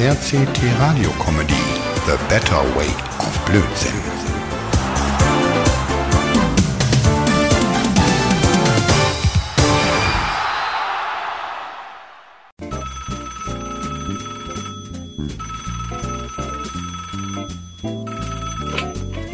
RCT Radio Comedy The Better Way of Blödsinn.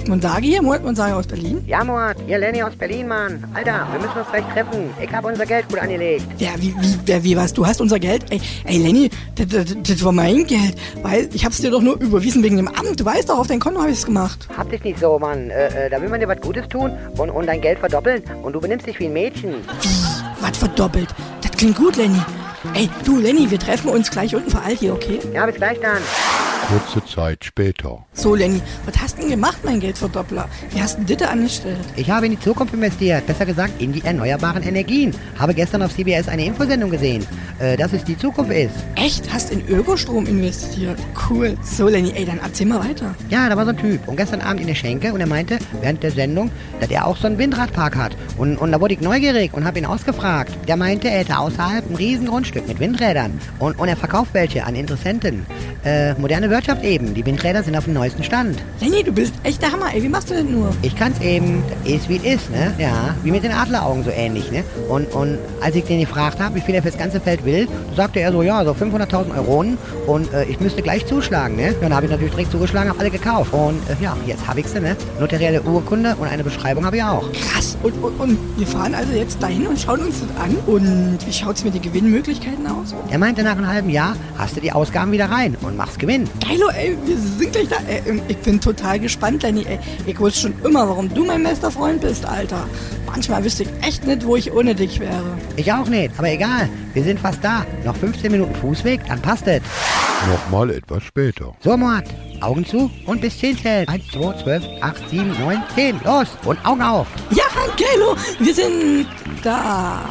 Monsagi hier, Mord Monsagi aus Berlin. Ja, Mord, hier Lenny aus Berlin, Mann. Alter, wir müssen uns gleich treffen. Ich habe unser Geld gut angelegt. Ja, wie, wie, wer, wie, was? Du hast unser Geld? Ey, ey Lenny, das, war mein Geld. Weil ich hab's dir doch nur überwiesen wegen dem Amt. Du weißt doch, auf dein Konto habe ich's gemacht. Hab dich nicht so, Mann. Äh, äh, da will man dir was Gutes tun und, und dein Geld verdoppeln und du benimmst dich wie ein Mädchen. Wie? Was verdoppelt? Das klingt gut, Lenny. Ey, du, Lenny, wir treffen uns gleich unten für Alt hier, okay? Ja, bis gleich dann. Kurze Zeit später. So, Lenny, was hast du denn gemacht, mein Geldverdoppler? Wie hast du denn das angestellt? Ich habe in die Zukunft investiert, besser gesagt in die erneuerbaren Energien. Habe gestern auf CBS eine Infosendung gesehen, äh, dass es die Zukunft ist. Echt? Hast in Ökostrom investiert? Cool. So, Lenny, ey, dann erzähl mal weiter. Ja, da war so ein Typ und gestern Abend in der Schenke und er meinte während der Sendung, dass er auch so einen Windradpark hat. Und, und da wurde ich neugierig und habe ihn ausgefragt. Der meinte, er hätte außerhalb ein riesen Grundstück mit Windrädern und, und er verkauft welche an Interessenten. Äh, moderne Wirtschaft eben. Die Windräder sind auf dem neuesten Stand. Lenny, du bist echt der Hammer, ey. Wie machst du denn nur? Ich kann's eben, ist wie es ist, ne? Ja, wie mit den Adleraugen so ähnlich, ne? Und, und als ich den gefragt habe, wie viel er fürs ganze Feld will, sagte er so, ja, so 500.000 Euronen und äh, ich müsste gleich zuschlagen, ne? Dann habe ich natürlich direkt zugeschlagen, habe alle gekauft. Und äh, ja, jetzt habe ich sie, ne? Notarielle Urkunde und eine Beschreibung habe ich auch. Krass. Und, und, und wir fahren also jetzt dahin und schauen uns das an. Und wie schaut's mit den Gewinnmöglichkeiten aus? Er meinte, nach einem halben Jahr hast du die Ausgaben wieder rein und machst Gewinn. Geilo, ey, wir sind gleich da. Ey, ich bin total gespannt, Lenny. Ey, ich wusste schon immer, warum du mein bester Freund bist, Alter. Manchmal wüsste ich echt nicht, wo ich ohne dich wäre. Ich auch nicht, aber egal. Wir sind fast da. Noch 15 Minuten Fußweg, dann passt es. Nochmal etwas später. So, Mord. Augen zu und bis 10 zählen. 1, 2, 12, 8, 7, 9, 10. Los und Augen auf. Ja, Geilo, wir sind da.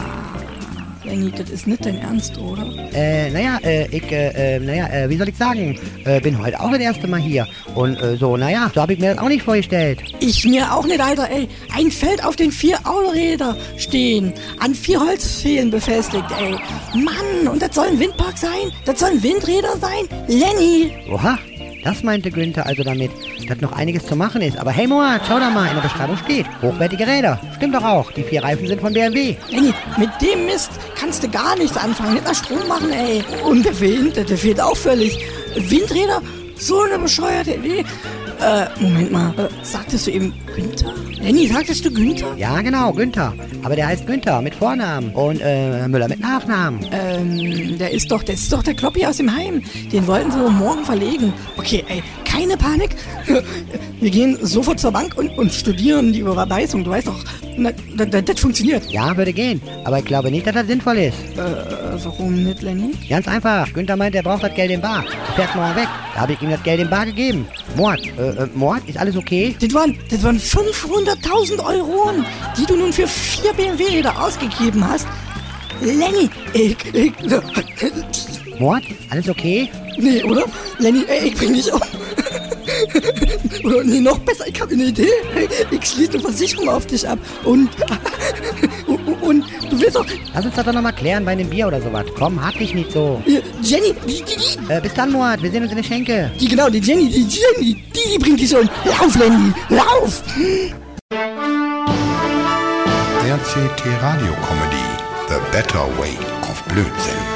Lenny, das ist nicht dein Ernst, oder? Äh, naja, äh, ich, äh, äh, naja, äh, wie soll ich sagen? Äh, bin heute auch das erste Mal hier. Und äh, so, naja, so habe ich mir das auch nicht vorgestellt. Ich mir auch nicht, Alter, ey. Ein Feld auf den vier Autoräder stehen, an vier Holzpfählen befestigt, ey. Mann, und das soll ein Windpark sein? Das sollen Windräder sein? Lenny! Oha, das meinte Günther also damit, dass noch einiges zu machen ist. Aber hey Moat, schau da mal, in der Beschreibung steht, hochwertige Räder. Stimmt doch auch, die vier Reifen sind von BMW. Lenny, mit dem Mist kannst du gar nichts anfangen. Nicht mal Strom machen, ey. Und der Wind, der fehlt auch völlig. Windräder? So eine bescheuerte Idee. Äh, Moment mal. Äh, sagtest du eben Günther? Lenny, sagtest du Günther? Ja, genau, Günther. Aber der heißt Günther mit Vornamen und äh, Müller mit Nachnamen. Ähm, der ist doch, der ist doch der Kloppi aus dem Heim. Den wollten sie morgen verlegen. Okay, ey, keine Panik. Wir gehen sofort zur Bank und, und studieren die Überweisung. Du weißt doch, na, das, das, funktioniert. Ja, würde gehen. Aber ich glaube nicht, dass das sinnvoll ist. Äh, warum nicht, Lenny? Ganz einfach. Günther meint, er braucht das Geld in Bar. Fährt mal weg. Da habe ich ihm das Geld in Bar gegeben. Mord. Äh, äh, Mord? Ist alles okay? Das waren, das waren 500.000 Euro, die du nun für vier BMW-Räder ausgegeben hast. Lenny, ich, ich, Mord? Alles okay? nee, oder? Lenny, ey, ich bring dich um. Oder nee, noch besser, ich habe eine Idee. Ich schließe eine Versicherung auf dich ab. Und, und, du willst doch, Lass uns das doch nochmal klären bei einem Bier oder sowas. Komm, hab dich nicht so. Jenny, die, die, die, Äh, bis dann, Mord. Wir sehen uns in der Schenke. die, genau, die Jenny, die Jenny, die, die bringt dich schon. Lauf, Lenny, lauf! RCT Radio Comedy The Better Way of Blödsinn.